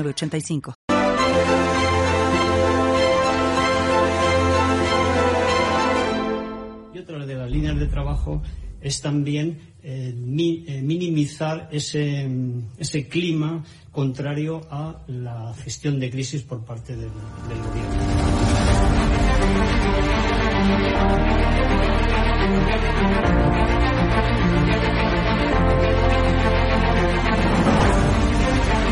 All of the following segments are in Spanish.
85 Y otra de las líneas de trabajo es también eh, eh, minimizar ese, ese, clima contrario a la gestión de crisis por parte del gobierno.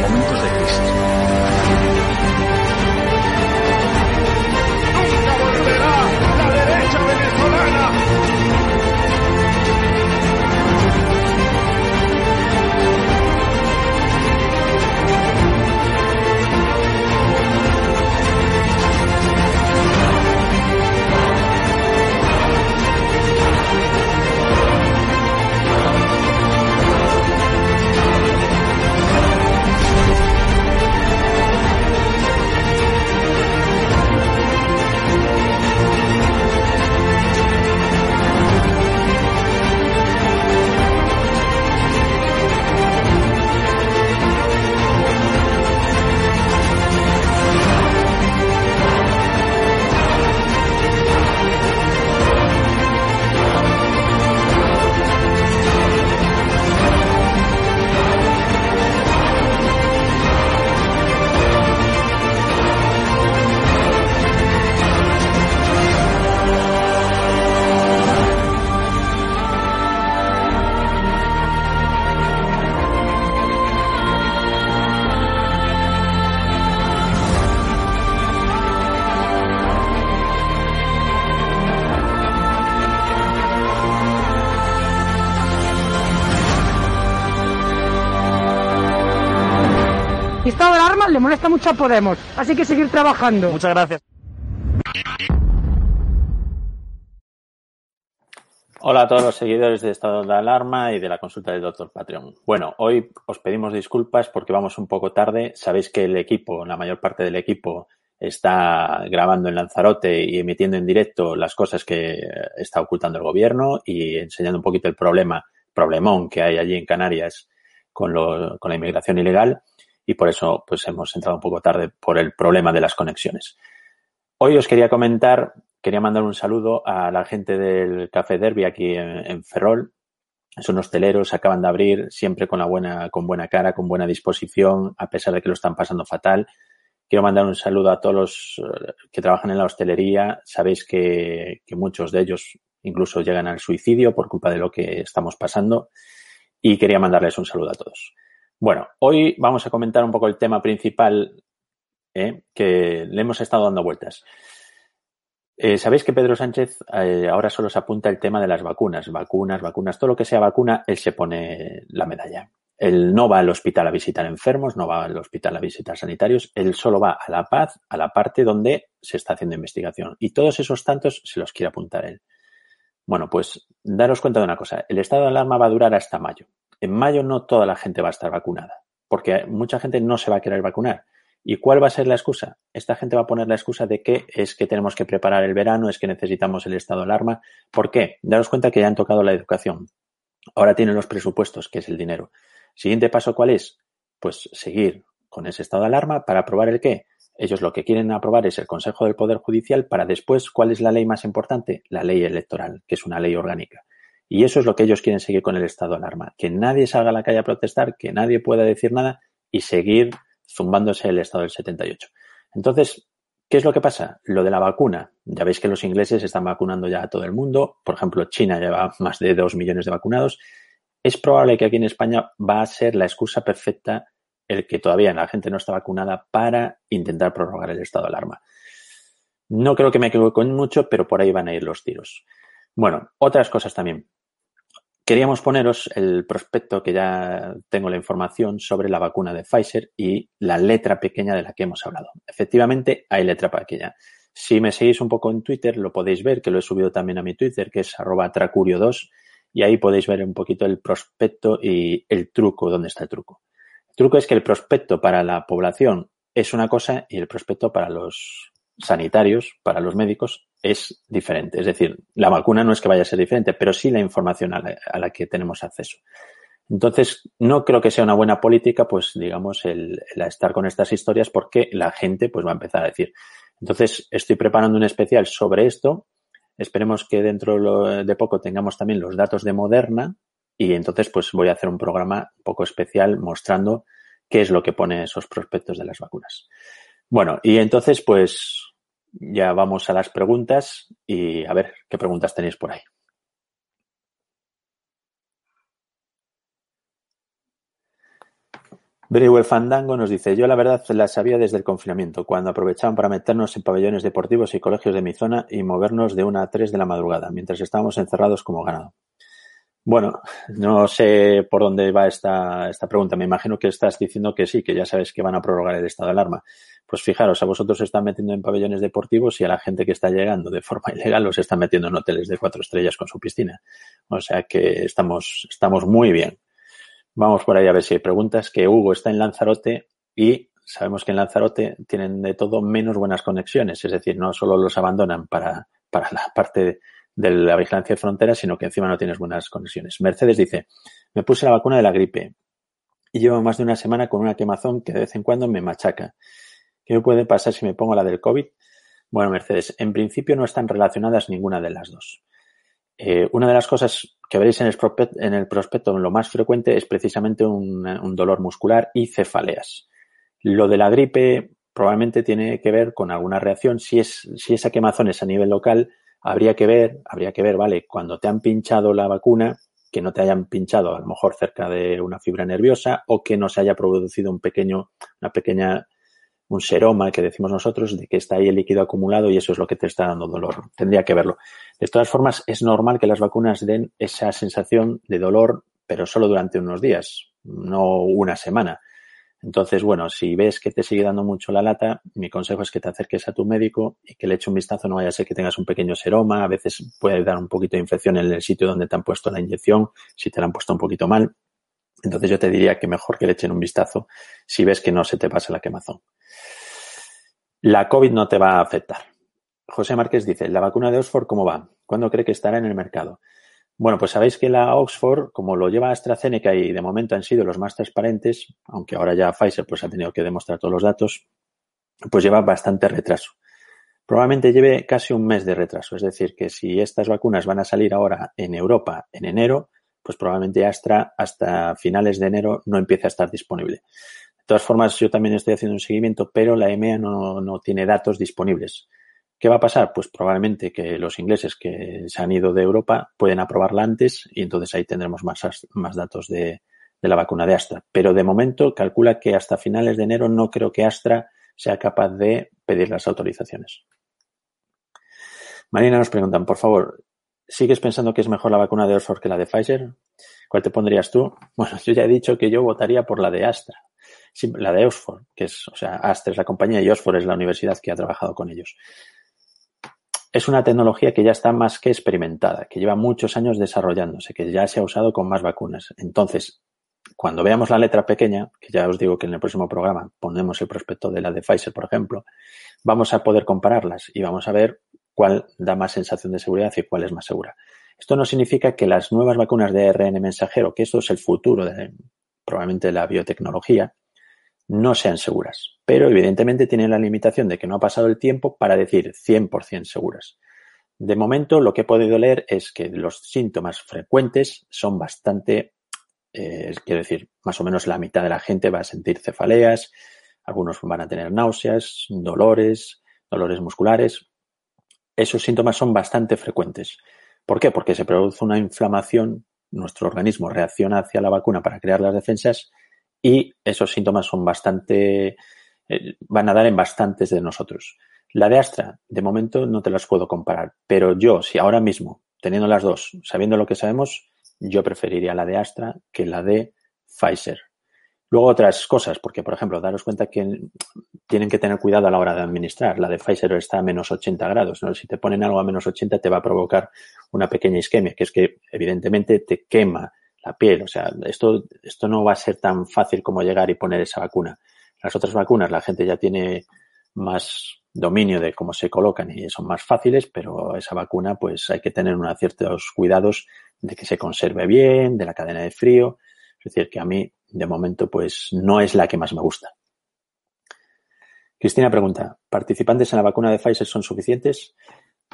momentos de crisis. Le molesta mucho a Podemos, así que seguir trabajando. Muchas gracias. Hola a todos los seguidores de Estado de Alarma y de la consulta del Doctor Patreon. Bueno, hoy os pedimos disculpas porque vamos un poco tarde. Sabéis que el equipo, la mayor parte del equipo, está grabando en Lanzarote y emitiendo en directo las cosas que está ocultando el gobierno y enseñando un poquito el problema, problemón que hay allí en Canarias con, lo, con la inmigración ilegal y por eso pues hemos entrado un poco tarde por el problema de las conexiones. Hoy os quería comentar, quería mandar un saludo a la gente del Café Derby aquí en, en Ferrol. Son hosteleros, acaban de abrir, siempre con la buena, con buena cara, con buena disposición, a pesar de que lo están pasando fatal. Quiero mandar un saludo a todos los que trabajan en la hostelería. Sabéis que, que muchos de ellos incluso llegan al suicidio por culpa de lo que estamos pasando. Y quería mandarles un saludo a todos. Bueno, hoy vamos a comentar un poco el tema principal ¿eh? que le hemos estado dando vueltas. Eh, Sabéis que Pedro Sánchez eh, ahora solo se apunta el tema de las vacunas, vacunas, vacunas, todo lo que sea vacuna, él se pone la medalla. Él no va al hospital a visitar enfermos, no va al hospital a visitar sanitarios, él solo va a la paz, a la parte donde se está haciendo investigación. Y todos esos tantos se los quiere apuntar él. Bueno, pues daros cuenta de una cosa. El estado de alarma va a durar hasta mayo. En mayo no toda la gente va a estar vacunada, porque mucha gente no se va a querer vacunar. ¿Y cuál va a ser la excusa? Esta gente va a poner la excusa de que es que tenemos que preparar el verano, es que necesitamos el estado de alarma. ¿Por qué? Daros cuenta que ya han tocado la educación. Ahora tienen los presupuestos, que es el dinero. Siguiente paso, ¿cuál es? Pues seguir con ese estado de alarma para aprobar el qué. Ellos lo que quieren aprobar es el Consejo del Poder Judicial para después, ¿cuál es la ley más importante? La ley electoral, que es una ley orgánica. Y eso es lo que ellos quieren seguir con el estado de alarma. Que nadie salga a la calle a protestar, que nadie pueda decir nada y seguir zumbándose el estado del 78. Entonces, ¿qué es lo que pasa? Lo de la vacuna. Ya veis que los ingleses están vacunando ya a todo el mundo. Por ejemplo, China lleva más de dos millones de vacunados. Es probable que aquí en España va a ser la excusa perfecta el que todavía la gente no está vacunada para intentar prorrogar el estado de alarma. No creo que me equivoque mucho, pero por ahí van a ir los tiros. Bueno, otras cosas también. Queríamos poneros el prospecto que ya tengo la información sobre la vacuna de Pfizer y la letra pequeña de la que hemos hablado. Efectivamente, hay letra pequeña. Si me seguís un poco en Twitter, lo podéis ver, que lo he subido también a mi Twitter, que es arroba tracurio2, y ahí podéis ver un poquito el prospecto y el truco, dónde está el truco. El truco es que el prospecto para la población es una cosa y el prospecto para los sanitarios, para los médicos, es diferente. Es decir, la vacuna no es que vaya a ser diferente, pero sí la información a la, que tenemos acceso. Entonces, no creo que sea una buena política, pues, digamos, el, estar con estas historias porque la gente, pues, va a empezar a decir. Entonces, estoy preparando un especial sobre esto. Esperemos que dentro de poco tengamos también los datos de Moderna y entonces, pues, voy a hacer un programa un poco especial mostrando qué es lo que pone esos prospectos de las vacunas. Bueno, y entonces, pues, ya vamos a las preguntas y a ver qué preguntas tenéis por ahí. Brewell Fandango nos dice, yo la verdad la sabía desde el confinamiento, cuando aprovechaban para meternos en pabellones deportivos y colegios de mi zona y movernos de una a tres de la madrugada, mientras estábamos encerrados como ganado. Bueno, no sé por dónde va esta, esta pregunta. Me imagino que estás diciendo que sí, que ya sabes que van a prorrogar el estado de alarma. Pues fijaros, a vosotros se están metiendo en pabellones deportivos y a la gente que está llegando de forma ilegal los están metiendo en hoteles de cuatro estrellas con su piscina. O sea que estamos, estamos muy bien. Vamos por ahí a ver si hay preguntas. Que Hugo está en Lanzarote y sabemos que en Lanzarote tienen de todo menos buenas conexiones. Es decir, no solo los abandonan para, para la parte de de la vigilancia de fronteras, sino que encima no tienes buenas conexiones. Mercedes dice, me puse la vacuna de la gripe y llevo más de una semana con una quemazón que de vez en cuando me machaca. ¿Qué me puede pasar si me pongo la del COVID? Bueno, Mercedes, en principio no están relacionadas ninguna de las dos. Eh, una de las cosas que veréis en el, prospecto, en lo más frecuente es precisamente un, un dolor muscular y cefaleas. Lo de la gripe probablemente tiene que ver con alguna reacción. Si, es, si esa quemazón es a nivel local, habría que ver, habría que ver, vale, cuando te han pinchado la vacuna, que no te hayan pinchado a lo mejor cerca de una fibra nerviosa o que no se haya producido un pequeño, una pequeña, un seroma que decimos nosotros de que está ahí el líquido acumulado y eso es lo que te está dando dolor. Tendría que verlo. De todas formas, es normal que las vacunas den esa sensación de dolor, pero solo durante unos días, no una semana. Entonces, bueno, si ves que te sigue dando mucho la lata, mi consejo es que te acerques a tu médico y que le eche un vistazo, no vaya a ser que tengas un pequeño seroma, a veces puede dar un poquito de infección en el sitio donde te han puesto la inyección, si te la han puesto un poquito mal. Entonces yo te diría que mejor que le echen un vistazo si ves que no se te pasa la quemazón. La COVID no te va a afectar. José Márquez dice, ¿la vacuna de Oxford cómo va? ¿Cuándo cree que estará en el mercado? Bueno, pues sabéis que la Oxford, como lo lleva AstraZeneca y de momento han sido los más transparentes, aunque ahora ya Pfizer pues ha tenido que demostrar todos los datos, pues lleva bastante retraso. Probablemente lleve casi un mes de retraso. Es decir, que si estas vacunas van a salir ahora en Europa en enero, pues probablemente Astra hasta finales de enero no empiece a estar disponible. De todas formas, yo también estoy haciendo un seguimiento, pero la EMEA no, tiene datos disponibles. ¿Qué va a pasar? Pues probablemente que los ingleses que se han ido de Europa pueden aprobarla antes y entonces ahí tendremos más, datos de, de la vacuna de Astra. Pero de momento calcula que hasta finales de enero no creo que Astra sea capaz de pedir las autorizaciones. Marina nos preguntan, por favor, ¿sigues pensando que es mejor la vacuna de Oxford que la de Pfizer? ¿Cuál te pondrías tú? Bueno, yo ya he dicho que yo votaría por la de Astra, la de Oxford, que es, o sea, Astra es la compañía y Oxford es la universidad que ha trabajado con ellos es una tecnología que ya está más que experimentada, que lleva muchos años desarrollándose, que ya se ha usado con más vacunas. Entonces, cuando veamos la letra pequeña, que ya os digo que en el próximo programa ponemos el prospecto de la de Pfizer, por ejemplo, vamos a poder compararlas y vamos a ver cuál da más sensación de seguridad y cuál es más segura. Esto no significa que las nuevas vacunas de ARN mensajero, que esto es el futuro de probablemente la biotecnología, no sean seguras. Pero evidentemente tienen la limitación de que no ha pasado el tiempo para decir 100% seguras. De momento, lo que he podido leer es que los síntomas frecuentes son bastante, eh, quiero decir, más o menos la mitad de la gente va a sentir cefaleas, algunos van a tener náuseas, dolores, dolores musculares. Esos síntomas son bastante frecuentes. ¿Por qué? Porque se produce una inflamación, nuestro organismo reacciona hacia la vacuna para crear las defensas y esos síntomas son bastante, eh, van a dar en bastantes de nosotros. La de Astra, de momento no te las puedo comparar, pero yo, si ahora mismo, teniendo las dos, sabiendo lo que sabemos, yo preferiría la de Astra que la de Pfizer. Luego otras cosas, porque por ejemplo, daros cuenta que tienen que tener cuidado a la hora de administrar. La de Pfizer está a menos 80 grados. ¿no? Si te ponen algo a menos 80 te va a provocar una pequeña isquemia, que es que evidentemente te quema la piel. O sea, esto, esto no va a ser tan fácil como llegar y poner esa vacuna. Las otras vacunas la gente ya tiene más dominio de cómo se colocan y son más fáciles, pero esa vacuna pues hay que tener unos ciertos cuidados de que se conserve bien, de la cadena de frío. Es decir, que a mí de momento pues no es la que más me gusta. Cristina pregunta, ¿participantes en la vacuna de Pfizer son suficientes?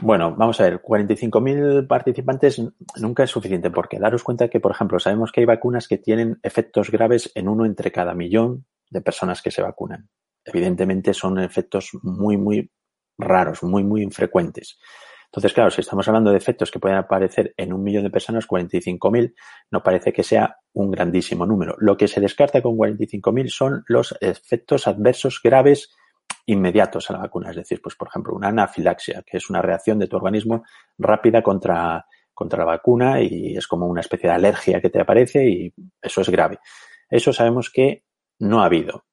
Bueno, vamos a ver, 45.000 participantes nunca es suficiente porque daros cuenta que, por ejemplo, sabemos que hay vacunas que tienen efectos graves en uno entre cada millón de personas que se vacunan. Evidentemente son efectos muy, muy raros, muy, muy infrecuentes. Entonces, claro, si estamos hablando de efectos que pueden aparecer en un millón de personas, 45.000, no parece que sea un grandísimo número. Lo que se descarta con 45.000 son los efectos adversos graves inmediatos a la vacuna. Es decir, pues por ejemplo, una anafilaxia, que es una reacción de tu organismo rápida contra, contra la vacuna y es como una especie de alergia que te aparece y eso es grave. Eso sabemos que no ha habido.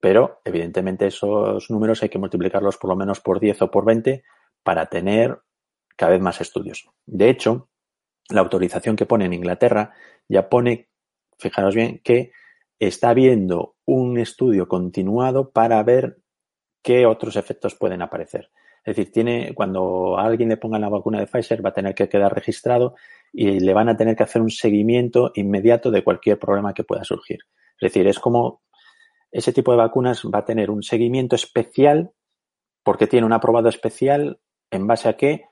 Pero, evidentemente, esos números hay que multiplicarlos por lo menos por 10 o por 20 para tener cada vez más estudios. De hecho, la autorización que pone en Inglaterra ya pone, fijaros bien, que está habiendo un estudio continuado para ver qué otros efectos pueden aparecer. Es decir, tiene, cuando a alguien le pongan la vacuna de Pfizer va a tener que quedar registrado y le van a tener que hacer un seguimiento inmediato de cualquier problema que pueda surgir. Es decir, es como ese tipo de vacunas va a tener un seguimiento especial porque tiene un aprobado especial en base a que,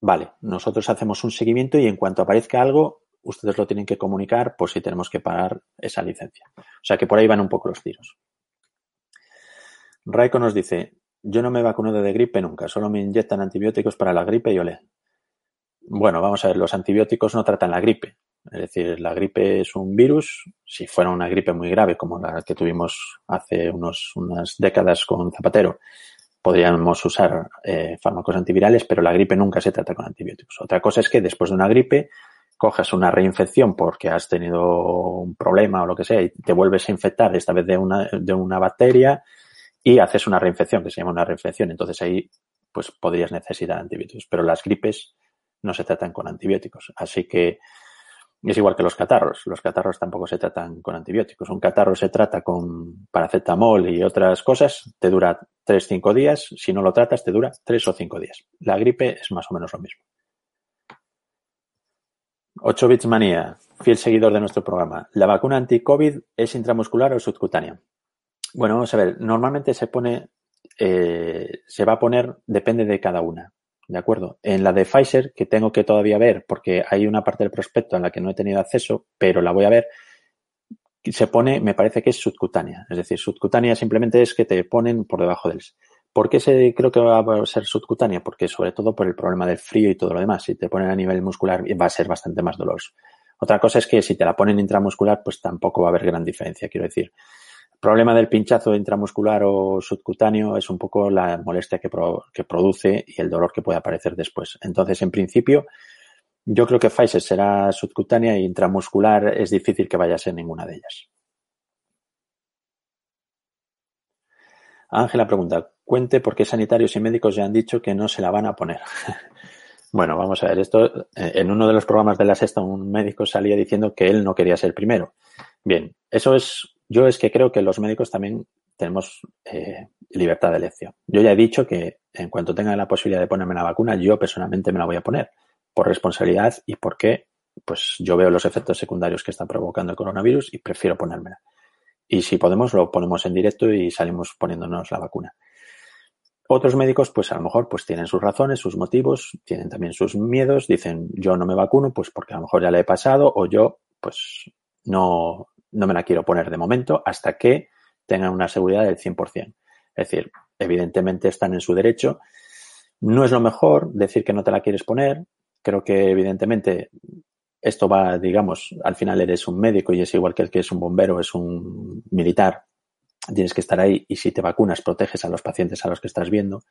vale, nosotros hacemos un seguimiento y en cuanto aparezca algo, ustedes lo tienen que comunicar por si tenemos que pagar esa licencia. O sea que por ahí van un poco los tiros. Raiko nos dice, yo no me vacuno de gripe nunca, solo me inyectan antibióticos para la gripe y olé. Bueno, vamos a ver, los antibióticos no tratan la gripe. Es decir, la gripe es un virus. Si fuera una gripe muy grave, como la que tuvimos hace unos, unas décadas con Zapatero, podríamos usar eh, fármacos antivirales, pero la gripe nunca se trata con antibióticos. Otra cosa es que después de una gripe cojas una reinfección porque has tenido un problema o lo que sea y te vuelves a infectar, esta vez de una, de una bacteria, y haces una reinfección, que se llama una reinfección. Entonces ahí pues podrías necesitar antibióticos. Pero las gripes no se tratan con antibióticos. Así que es igual que los catarros. Los catarros tampoco se tratan con antibióticos. Un catarro se trata con paracetamol y otras cosas. Te dura 3-5 días. Si no lo tratas, te dura 3 o 5 días. La gripe es más o menos lo mismo. 8 bits manía, fiel seguidor de nuestro programa. ¿La vacuna anti-COVID es intramuscular o subcutánea? Bueno, vamos a ver. Normalmente se pone, eh, se va a poner, depende de cada una. ¿De acuerdo? En la de Pfizer, que tengo que todavía ver, porque hay una parte del prospecto en la que no he tenido acceso, pero la voy a ver, se pone, me parece que es subcutánea. Es decir, subcutánea simplemente es que te ponen por debajo del. ¿Por qué se, creo que va a ser subcutánea? Porque sobre todo por el problema del frío y todo lo demás. Si te ponen a nivel muscular va a ser bastante más doloroso. Otra cosa es que si te la ponen intramuscular, pues tampoco va a haber gran diferencia. Quiero decir, problema del pinchazo intramuscular o subcutáneo es un poco la molestia que, produce y el dolor que puede aparecer después. Entonces, en principio, yo creo que Pfizer será subcutánea y intramuscular es difícil que vaya a ser ninguna de ellas. Ángela pregunta, cuente por qué sanitarios y médicos ya han dicho que no se la van a poner. bueno, vamos a ver, esto, eh, en uno de los programas de la sexta un médico salía diciendo que él no quería ser primero. Bien, eso es, yo es que creo que los médicos también tenemos eh, libertad de elección. Yo ya he dicho que en cuanto tenga la posibilidad de ponerme la vacuna, yo personalmente me la voy a poner por responsabilidad y porque pues yo veo los efectos secundarios que está provocando el coronavirus y prefiero ponérmela. Y si podemos, lo ponemos en directo y salimos poniéndonos la vacuna. Otros médicos, pues a lo mejor, pues tienen sus razones, sus motivos, tienen también sus miedos, dicen yo no me vacuno, pues porque a lo mejor ya le he pasado, o yo, pues no, no me la quiero poner de momento hasta que tengan una seguridad del 100%. Es decir, evidentemente están en su derecho. No es lo mejor decir que no te la quieres poner. Creo que evidentemente esto va, digamos, al final eres un médico y es igual que el que es un bombero, es un militar. Tienes que estar ahí y si te vacunas proteges a los pacientes a los que estás viendo.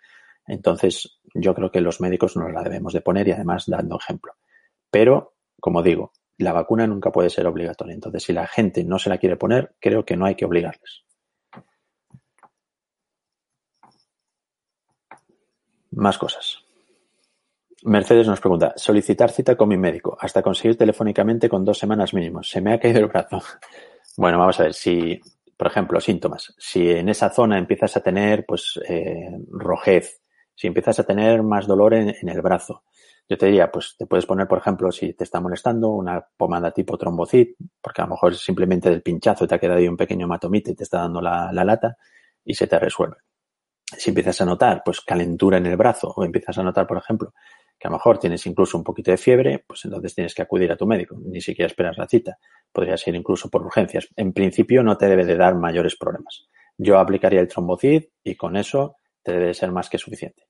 Entonces, yo creo que los médicos nos la debemos de poner y además dando ejemplo. Pero, como digo, la vacuna nunca puede ser obligatoria. Entonces, si la gente no se la quiere poner, creo que no hay que obligarles. Más cosas. Mercedes nos pregunta, solicitar cita con mi médico hasta conseguir telefónicamente con dos semanas mínimo. Se me ha caído el brazo. Bueno, vamos a ver, si, por ejemplo, síntomas. Si en esa zona empiezas a tener, pues, eh, rojez, si empiezas a tener más dolor en, el brazo, yo te diría, pues te puedes poner, por ejemplo, si te está molestando, una pomada tipo trombocit, porque a lo mejor simplemente del pinchazo te ha quedado ahí un pequeño hematomite y te está dando la lata y se te resuelve. Si empiezas a notar, pues, calentura en el brazo o empiezas a notar, por ejemplo, que a lo mejor tienes incluso un poquito de fiebre, pues entonces tienes que acudir a tu médico, ni siquiera esperas la cita. Podría ser incluso por urgencias. En principio no te debe de dar mayores problemas. Yo aplicaría el trombocid y con eso te debe de ser más que suficiente.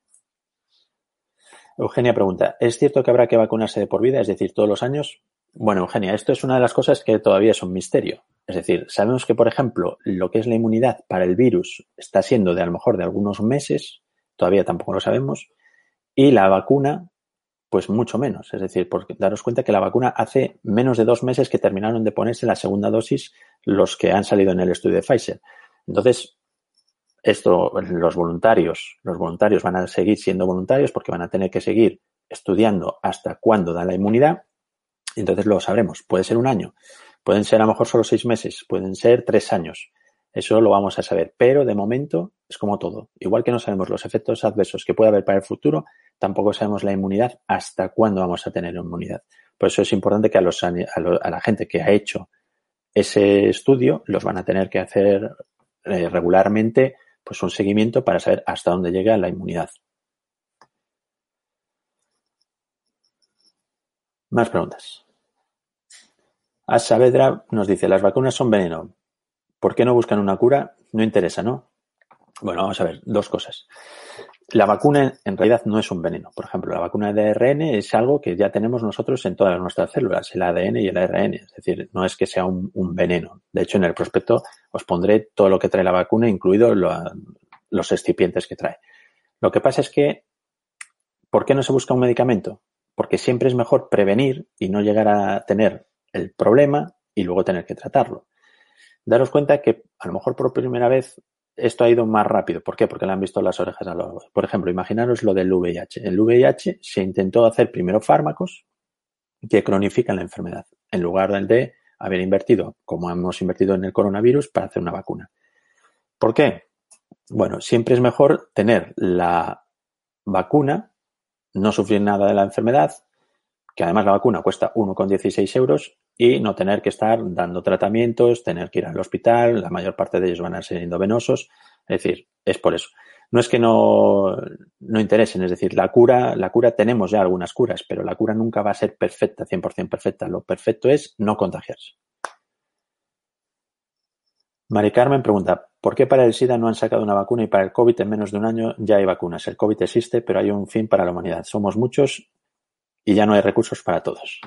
Eugenia pregunta, ¿es cierto que habrá que vacunarse de por vida, es decir, todos los años? Bueno, Eugenia, esto es una de las cosas que todavía es un misterio. Es decir, sabemos que, por ejemplo, lo que es la inmunidad para el virus está siendo de a lo mejor de algunos meses, todavía tampoco lo sabemos, y la vacuna pues mucho menos. Es decir, porque daros cuenta que la vacuna hace menos de dos meses que terminaron de ponerse la segunda dosis los que han salido en el estudio de Pfizer. Entonces, esto, los voluntarios, los voluntarios van a seguir siendo voluntarios porque van a tener que seguir estudiando hasta cuándo da la inmunidad. Entonces lo sabremos. Puede ser un año, pueden ser a lo mejor solo seis meses, pueden ser tres años. Eso lo vamos a saber. Pero de momento es como todo. Igual que no sabemos los efectos adversos que puede haber para el futuro, tampoco sabemos la inmunidad hasta cuándo vamos a tener inmunidad. Por eso es importante que a, los, a, la gente que ha hecho ese estudio los van a tener que hacer eh, regularmente pues un seguimiento para saber hasta dónde llega la inmunidad. Más preguntas. A Saavedra nos dice, las vacunas son veneno. ¿Por qué no buscan una cura? No interesa, ¿no? Bueno, vamos a ver, dos cosas. La vacuna en realidad no es un veneno. Por ejemplo, la vacuna de ARN es algo que ya tenemos nosotros en todas nuestras células, el ADN y el ARN. Es decir, no es que sea un, veneno. De hecho, en el prospecto os pondré todo lo que trae la vacuna, incluido los excipientes que trae. Lo que pasa es que, ¿por qué no se busca un medicamento? Porque siempre es mejor prevenir y no llegar a tener el problema y luego tener que tratarlo. Daros cuenta que a lo mejor por primera vez esto ha ido más rápido. ¿Por qué? Porque le han visto las orejas a los. Por ejemplo, imaginaros lo del VIH. El VIH se intentó hacer primero fármacos que cronifican la enfermedad, en lugar de haber invertido, como hemos invertido en el coronavirus, para hacer una vacuna. ¿Por qué? Bueno, siempre es mejor tener la vacuna, no sufrir nada de la enfermedad, que además la vacuna cuesta 1,16 euros y no tener que estar dando tratamientos, tener que ir al hospital, la mayor parte de ellos van a ser endovenosos, es decir, es por eso. No es que no, no interesen, es decir, la cura, la cura tenemos ya algunas curas, pero la cura nunca va a ser perfecta, 100% perfecta. Lo perfecto es no contagiarse. Mari Carmen pregunta, ¿por qué para el SIDA no han sacado una vacuna y para el COVID en menos de un año ya hay vacunas? El COVID existe, pero hay un fin para la humanidad. Somos muchos y ya no hay recursos para todos.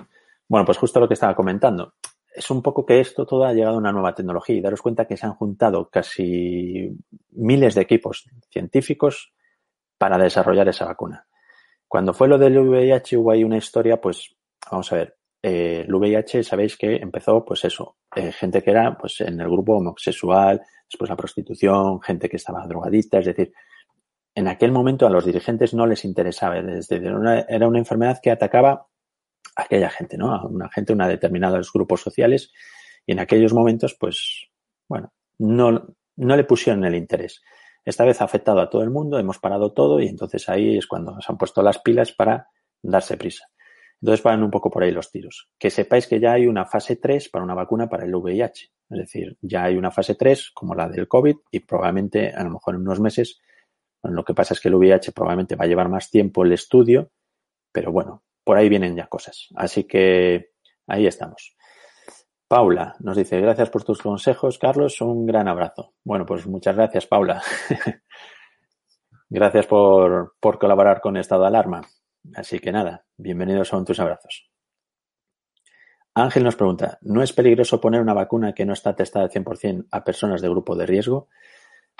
Bueno, pues justo lo que estaba comentando. Es un poco que esto todo ha llegado a una nueva tecnología y daros cuenta que se han juntado casi miles de equipos científicos para desarrollar esa vacuna. Cuando fue lo del VIH hubo ahí una historia, pues vamos a ver, eh, el VIH sabéis que empezó pues eso, eh, gente que era pues en el grupo homosexual, después la prostitución, gente que estaba drogadicta, es decir, en aquel momento a los dirigentes no les interesaba, una, era una enfermedad que atacaba aquella gente, ¿no? A una gente, una determinados grupos sociales. Y en aquellos momentos, pues, bueno, no, no le pusieron el interés. Esta vez ha afectado a todo el mundo, hemos parado todo y entonces ahí es cuando se han puesto las pilas para darse prisa. Entonces van un poco por ahí los tiros. Que sepáis que ya hay una fase 3 para una vacuna para el VIH. Es decir, ya hay una fase 3 como la del COVID y probablemente a lo mejor en unos meses, lo que pasa es que el VIH probablemente va a llevar más tiempo el estudio, pero bueno, por ahí vienen ya cosas. Así que ahí estamos. Paula nos dice, gracias por tus consejos, Carlos, un gran abrazo. Bueno, pues muchas gracias, Paula. gracias por, por colaborar con Estado de Alarma. Así que nada, bienvenidos son tus abrazos. Ángel nos pregunta, ¿no es peligroso poner una vacuna que no está testada al 100% a personas de grupo de riesgo?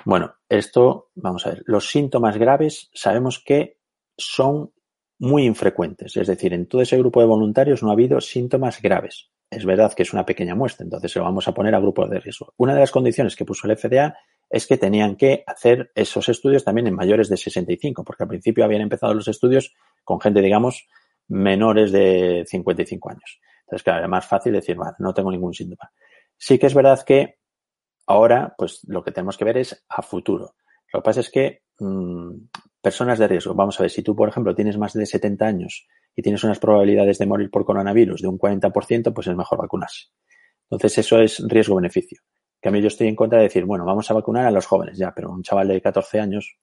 Bueno, esto, vamos a ver, los síntomas graves sabemos que son muy infrecuentes, es decir, en todo ese grupo de voluntarios no ha habido síntomas graves es verdad que es una pequeña muestra, entonces lo vamos a poner a grupos de riesgo. Una de las condiciones que puso el FDA es que tenían que hacer esos estudios también en mayores de 65, porque al principio habían empezado los estudios con gente, digamos, menores de 55 años. Entonces, claro, era más fácil decir, no tengo ningún síntoma. Sí que es verdad que ahora, pues lo que tenemos que ver es a futuro. Lo que pasa es que mmm, personas de riesgo, vamos a ver, si tú, por ejemplo, tienes más de 70 años y tienes unas probabilidades de morir por coronavirus de un 40%, pues es mejor vacunarse. Entonces, eso es riesgo-beneficio. Que a mí yo estoy en contra de decir, bueno, vamos a vacunar a los jóvenes, ya, pero un chaval de 14 años,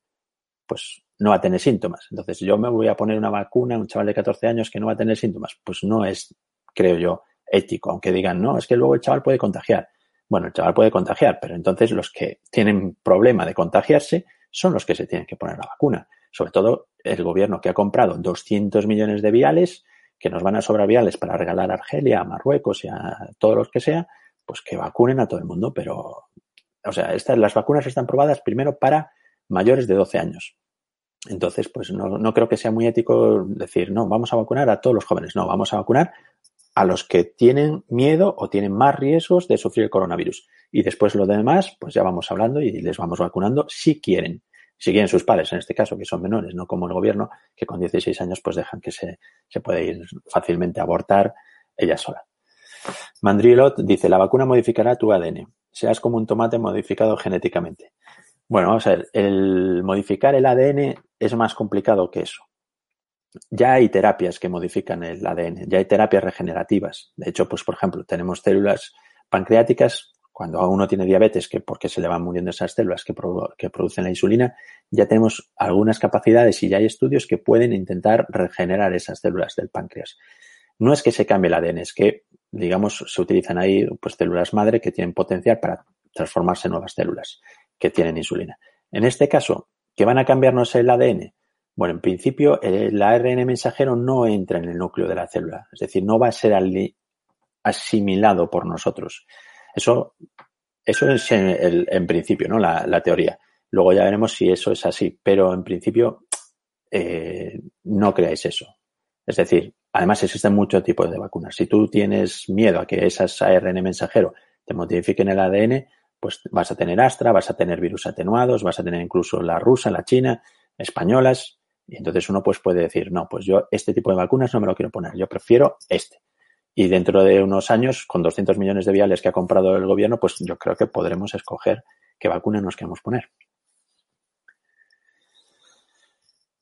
pues no va a tener síntomas. Entonces, yo me voy a poner una vacuna a un chaval de 14 años que no va a tener síntomas. Pues no es, creo yo, ético, aunque digan, no, es que luego el chaval puede contagiar. Bueno, el chaval puede contagiar, pero entonces los que tienen problema de contagiarse son los que se tienen que poner la vacuna sobre todo el gobierno que ha comprado 200 millones de viales, que nos van a sobrar viales para regalar a Argelia, a Marruecos y a todos los que sea, pues que vacunen a todo el mundo. Pero, o sea, estas, las vacunas están probadas primero para mayores de 12 años. Entonces, pues no, no creo que sea muy ético decir, no, vamos a vacunar a todos los jóvenes. No, vamos a vacunar a los que tienen miedo o tienen más riesgos de sufrir el coronavirus. Y después lo demás, pues ya vamos hablando y les vamos vacunando si quieren si quieren sus padres, en este caso, que son menores, no como el gobierno, que con 16 años pues dejan que se, se puede ir fácilmente a abortar ella sola. Mandrilot dice, la vacuna modificará tu ADN. Seas como un tomate modificado genéticamente. Bueno, vamos a ver, el modificar el ADN es más complicado que eso. Ya hay terapias que modifican el ADN, ya hay terapias regenerativas. De hecho, pues por ejemplo, tenemos células pancreáticas cuando uno tiene diabetes, que porque se le van muriendo esas células que, que, producen la insulina, ya tenemos algunas capacidades y ya hay estudios que pueden intentar regenerar esas células del páncreas. No es que se cambie el ADN, es que, digamos, se utilizan ahí pues células madre que tienen potencial para transformarse en nuevas células que tienen insulina. En este caso, ¿qué van a cambiarnos el ADN? Bueno, en principio, el ARN mensajero no entra en el núcleo de la célula, es decir, no va a ser asimilado por nosotros. Eso, eso es en, el, en principio, ¿no? La, teoría. Luego ya veremos si eso es así, pero en principio eh, no creáis eso. Es decir, además existen muchos tipos de vacunas. Si tú tienes miedo a que esas ARN mensajero te modifiquen el ADN, pues vas a tener Astra, vas a tener virus atenuados, vas a tener incluso la rusa, la china, españolas, y entonces uno pues puede decir, no, pues yo este tipo de vacunas no me lo quiero poner, yo prefiero este. Y dentro de unos años, con 200 millones de viales que ha comprado el gobierno, pues yo creo que podremos escoger qué vacuna nos queremos poner.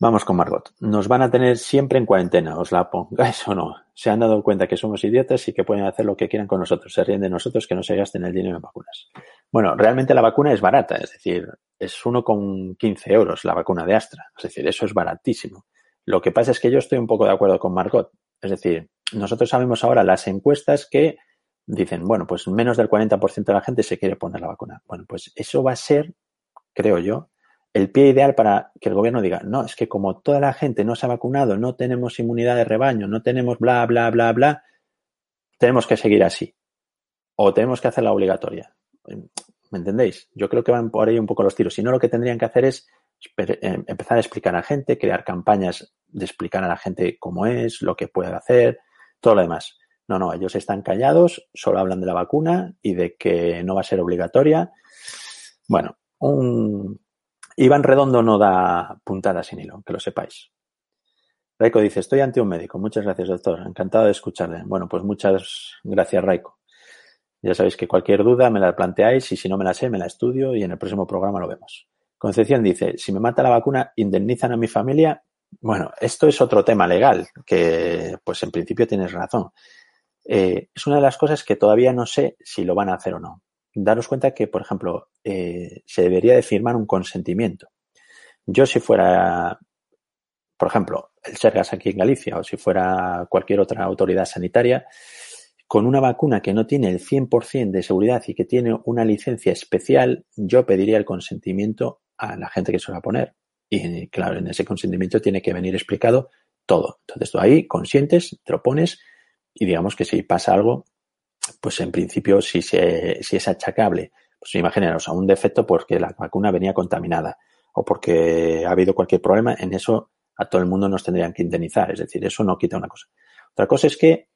Vamos con Margot. Nos van a tener siempre en cuarentena, os la pongáis o no. Se han dado cuenta que somos idiotas y que pueden hacer lo que quieran con nosotros. Se ríen de nosotros que no se gasten el dinero en vacunas. Bueno, realmente la vacuna es barata, es decir, es uno con 15 euros la vacuna de Astra. Es decir, eso es baratísimo. Lo que pasa es que yo estoy un poco de acuerdo con Margot. Es decir, nosotros sabemos ahora las encuestas que dicen, bueno, pues menos del 40% de la gente se quiere poner la vacuna. Bueno, pues eso va a ser, creo yo, el pie ideal para que el gobierno diga, no, es que como toda la gente no se ha vacunado, no tenemos inmunidad de rebaño, no tenemos bla, bla, bla, bla, tenemos que seguir así. O tenemos que hacerla obligatoria. ¿Me entendéis? Yo creo que van por ahí un poco los tiros. Si no, lo que tendrían que hacer es eh, empezar a explicar a la gente, crear campañas de explicar a la gente cómo es, lo que puede hacer, todo lo demás. No, no, ellos están callados, solo hablan de la vacuna y de que no va a ser obligatoria. Bueno, un... Iván Redondo no da puntada sin hilo, que lo sepáis. Raiko dice, estoy ante un médico. Muchas gracias, doctor. Encantado de escucharle. Bueno, pues muchas gracias, Raiko. Ya sabéis que cualquier duda me la planteáis y si no me la sé, me la estudio y en el próximo programa lo vemos. Concepción dice, si me mata la vacuna, ¿indemnizan a mi familia? Bueno, esto es otro tema legal, que pues en principio tienes razón. Eh, es una de las cosas que todavía no sé si lo van a hacer o no. Daros cuenta que, por ejemplo, eh, se debería de firmar un consentimiento. Yo si fuera, por ejemplo, el Sergas aquí en Galicia o si fuera cualquier otra autoridad sanitaria, con una vacuna que no tiene el 100% de seguridad y que tiene una licencia especial, yo pediría el consentimiento a la gente que se va a poner. Y claro, en ese consentimiento tiene que venir explicado todo. Entonces tú ahí consientes, te lo pones y digamos que si pasa algo, pues en principio si, se, si es achacable, pues imaginaros a un defecto porque la vacuna venía contaminada o porque ha habido cualquier problema, en eso a todo el mundo nos tendrían que indemnizar. Es decir, eso no quita una cosa. Otra cosa es que,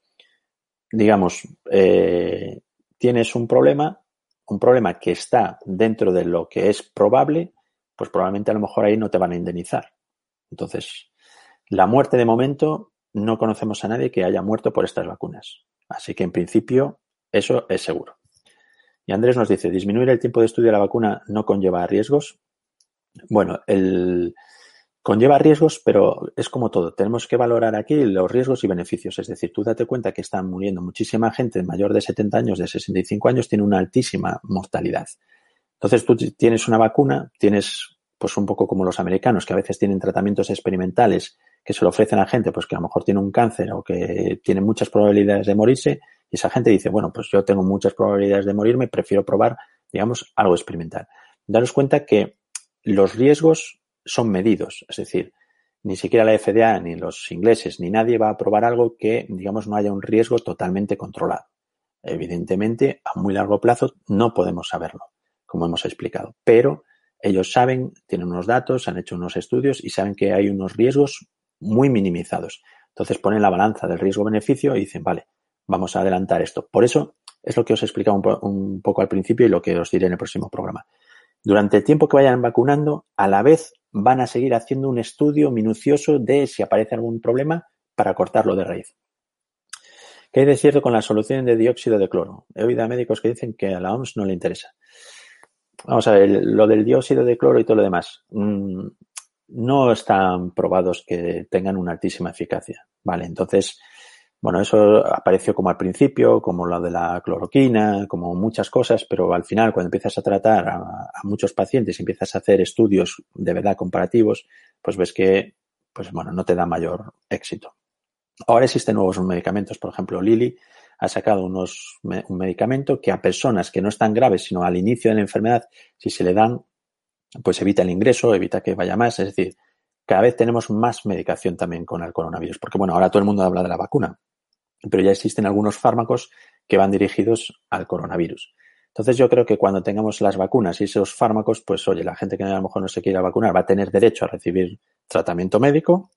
digamos, eh, tienes un problema, un problema que está dentro de lo que es probable, pues probablemente a lo mejor ahí no te van a indemnizar. Entonces, la muerte de momento no conocemos a nadie que haya muerto por estas vacunas. Así que en principio eso es seguro. Y Andrés nos dice, ¿disminuir el tiempo de estudio de la vacuna no conlleva riesgos? Bueno, el, conlleva riesgos, pero es como todo. Tenemos que valorar aquí los riesgos y beneficios. Es decir, tú date cuenta que están muriendo muchísima gente mayor de 70 años, de 65 años, tiene una altísima mortalidad. Entonces tú tienes una vacuna, tienes pues un poco como los americanos, que a veces tienen tratamientos experimentales que se lo ofrecen a gente, pues que a lo mejor tiene un cáncer o que tiene muchas probabilidades de morirse, y esa gente dice, bueno, pues yo tengo muchas probabilidades de morirme, prefiero probar, digamos, algo experimental. Daros cuenta que los riesgos son medidos, es decir, ni siquiera la FDA, ni los ingleses, ni nadie va a probar algo que, digamos, no haya un riesgo totalmente controlado. Evidentemente, a muy largo plazo no podemos saberlo, como hemos explicado, pero ellos saben, tienen unos datos, han hecho unos estudios y saben que hay unos riesgos muy minimizados. Entonces ponen la balanza del riesgo-beneficio y dicen, vale, vamos a adelantar esto. Por eso es lo que os he explicado un, poco al principio y lo que os diré en el próximo programa. Durante el tiempo que vayan vacunando, a la vez van a seguir haciendo un estudio minucioso de si aparece algún problema para cortarlo de raíz. ¿Qué hay de cierto con la solución de dióxido de cloro? He oído a médicos que dicen que a la OMS no le interesa. Vamos a ver, lo del dióxido de cloro y todo lo demás. Mm, no están probados que tengan una altísima eficacia. Vale, entonces, bueno, eso apareció como al principio, como lo de la cloroquina, como muchas cosas, pero al final cuando empiezas a tratar a, muchos pacientes y empiezas a hacer estudios de verdad comparativos, pues ves que, pues bueno, no te da mayor éxito. Ahora existen nuevos medicamentos, por ejemplo, Lilly ha sacado unos, un medicamento que a personas que no están graves, sino al inicio de la enfermedad, si se le dan, pues evita el ingreso, evita que vaya más. Es decir, cada vez tenemos más medicación también con el coronavirus, porque bueno, ahora todo el mundo habla de la vacuna, pero ya existen algunos fármacos que van dirigidos al coronavirus. Entonces yo creo que cuando tengamos las vacunas y esos fármacos, pues oye, la gente que a lo mejor no se quiera vacunar va a tener derecho a recibir tratamiento médico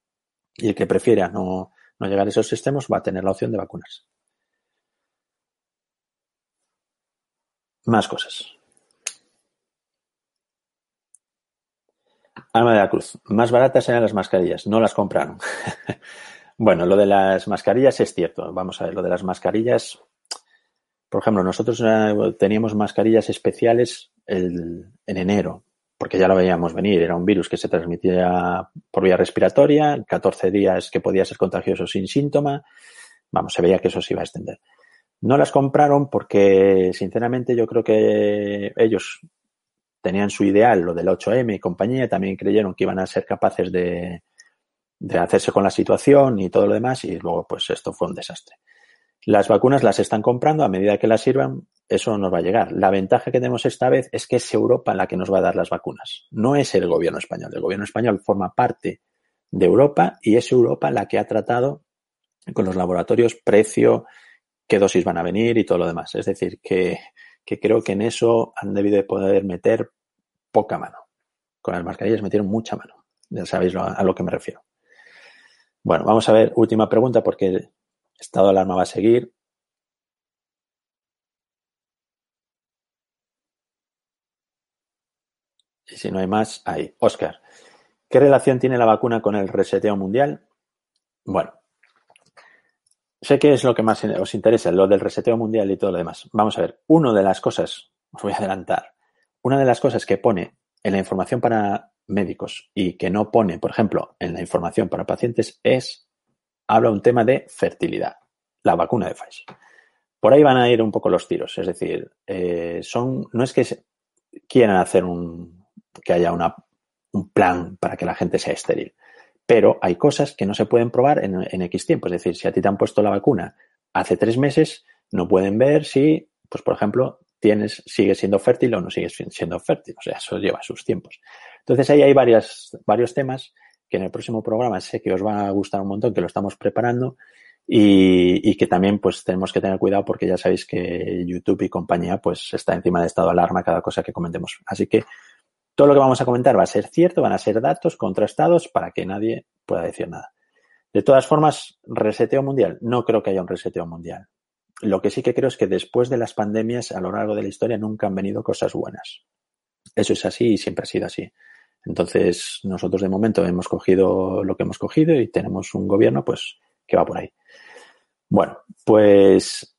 y el que prefiera no, llegar a esos sistemas va a tener la opción de vacunarse. Más cosas. Alma de la Cruz. Más baratas eran las mascarillas. No las compraron. bueno, lo de las mascarillas es cierto. Vamos a ver, lo de las mascarillas. Por ejemplo, nosotros eh, teníamos mascarillas especiales en enero, porque ya lo veíamos venir. Era un virus que se transmitía por vía respiratoria, 14 días que podía ser contagioso sin síntoma. Vamos, se veía que eso se iba a extender. No las compraron porque, sinceramente, yo creo que ellos tenían su ideal, lo del 8M y compañía, también creyeron que iban a ser capaces de, de hacerse con la situación y todo lo demás, y luego, pues, esto fue un desastre. Las vacunas las están comprando a medida que las sirvan, eso nos va a llegar. La ventaja que tenemos esta vez es que es Europa la que nos va a dar las vacunas, no es el gobierno español. El gobierno español forma parte de Europa y es Europa la que ha tratado con los laboratorios precio, qué dosis van a venir y todo lo demás. Es decir, que, creo que en eso han debido de poder meter poca mano. Con las mascarillas metieron mucha mano. Ya sabéis a lo que me refiero. Bueno, vamos a ver, última pregunta porque el estado de alarma va a seguir. Y si no hay más, hay. Oscar, ¿qué relación tiene la vacuna con el reseteo mundial? Bueno, sé que es lo que más os interesa, lo del reseteo mundial y todo lo demás. Vamos a ver, una de las cosas, os voy a adelantar, una de las cosas que pone en la información para médicos y que no pone, por ejemplo, en la información para pacientes es, habla un tema de fertilidad, la vacuna de Pfizer. Por ahí van a ir un poco los tiros, es decir, eh, son, no es que quieran hacer un, que haya una, un plan para que la gente sea estéril, pero hay cosas que no se pueden probar en, X tiempo. Es decir, si a ti te han puesto la vacuna hace tres meses, no pueden ver si, pues por ejemplo, tienes, sigues siendo fértil o no sigues siendo fértil. O sea, eso lleva sus tiempos. Entonces ahí hay varios temas que en el próximo programa sé que os va a gustar un montón, que lo estamos preparando y, y, que también pues tenemos que tener cuidado porque ya sabéis que YouTube y compañía pues está encima de estado de alarma cada cosa que comentemos. Así que todo lo que vamos a comentar va a ser cierto, van a ser datos contrastados para que nadie pueda decir nada. De todas formas, reseteo mundial. No creo que haya un reseteo mundial. Lo que sí que creo es que después de las pandemias a lo largo de la historia nunca han venido cosas buenas. Eso es así y siempre ha sido así. Entonces, nosotros de momento hemos cogido lo que hemos cogido y tenemos un gobierno pues que va por ahí. Bueno, pues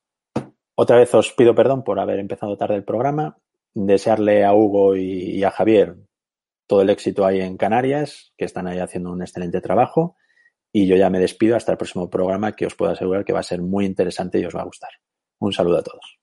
otra vez os pido perdón por haber empezado tarde el programa desearle a Hugo y, a Javier todo el éxito ahí en Canarias, que están ahí haciendo un excelente trabajo. Y yo ya me despido hasta el próximo programa que os puedo asegurar que va a ser muy interesante y os va a gustar. Un saludo a todos.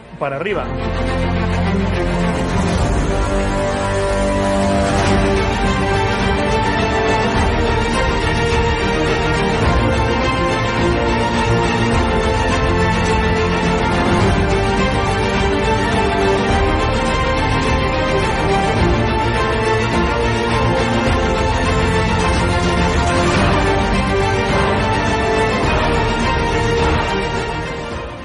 para arriba.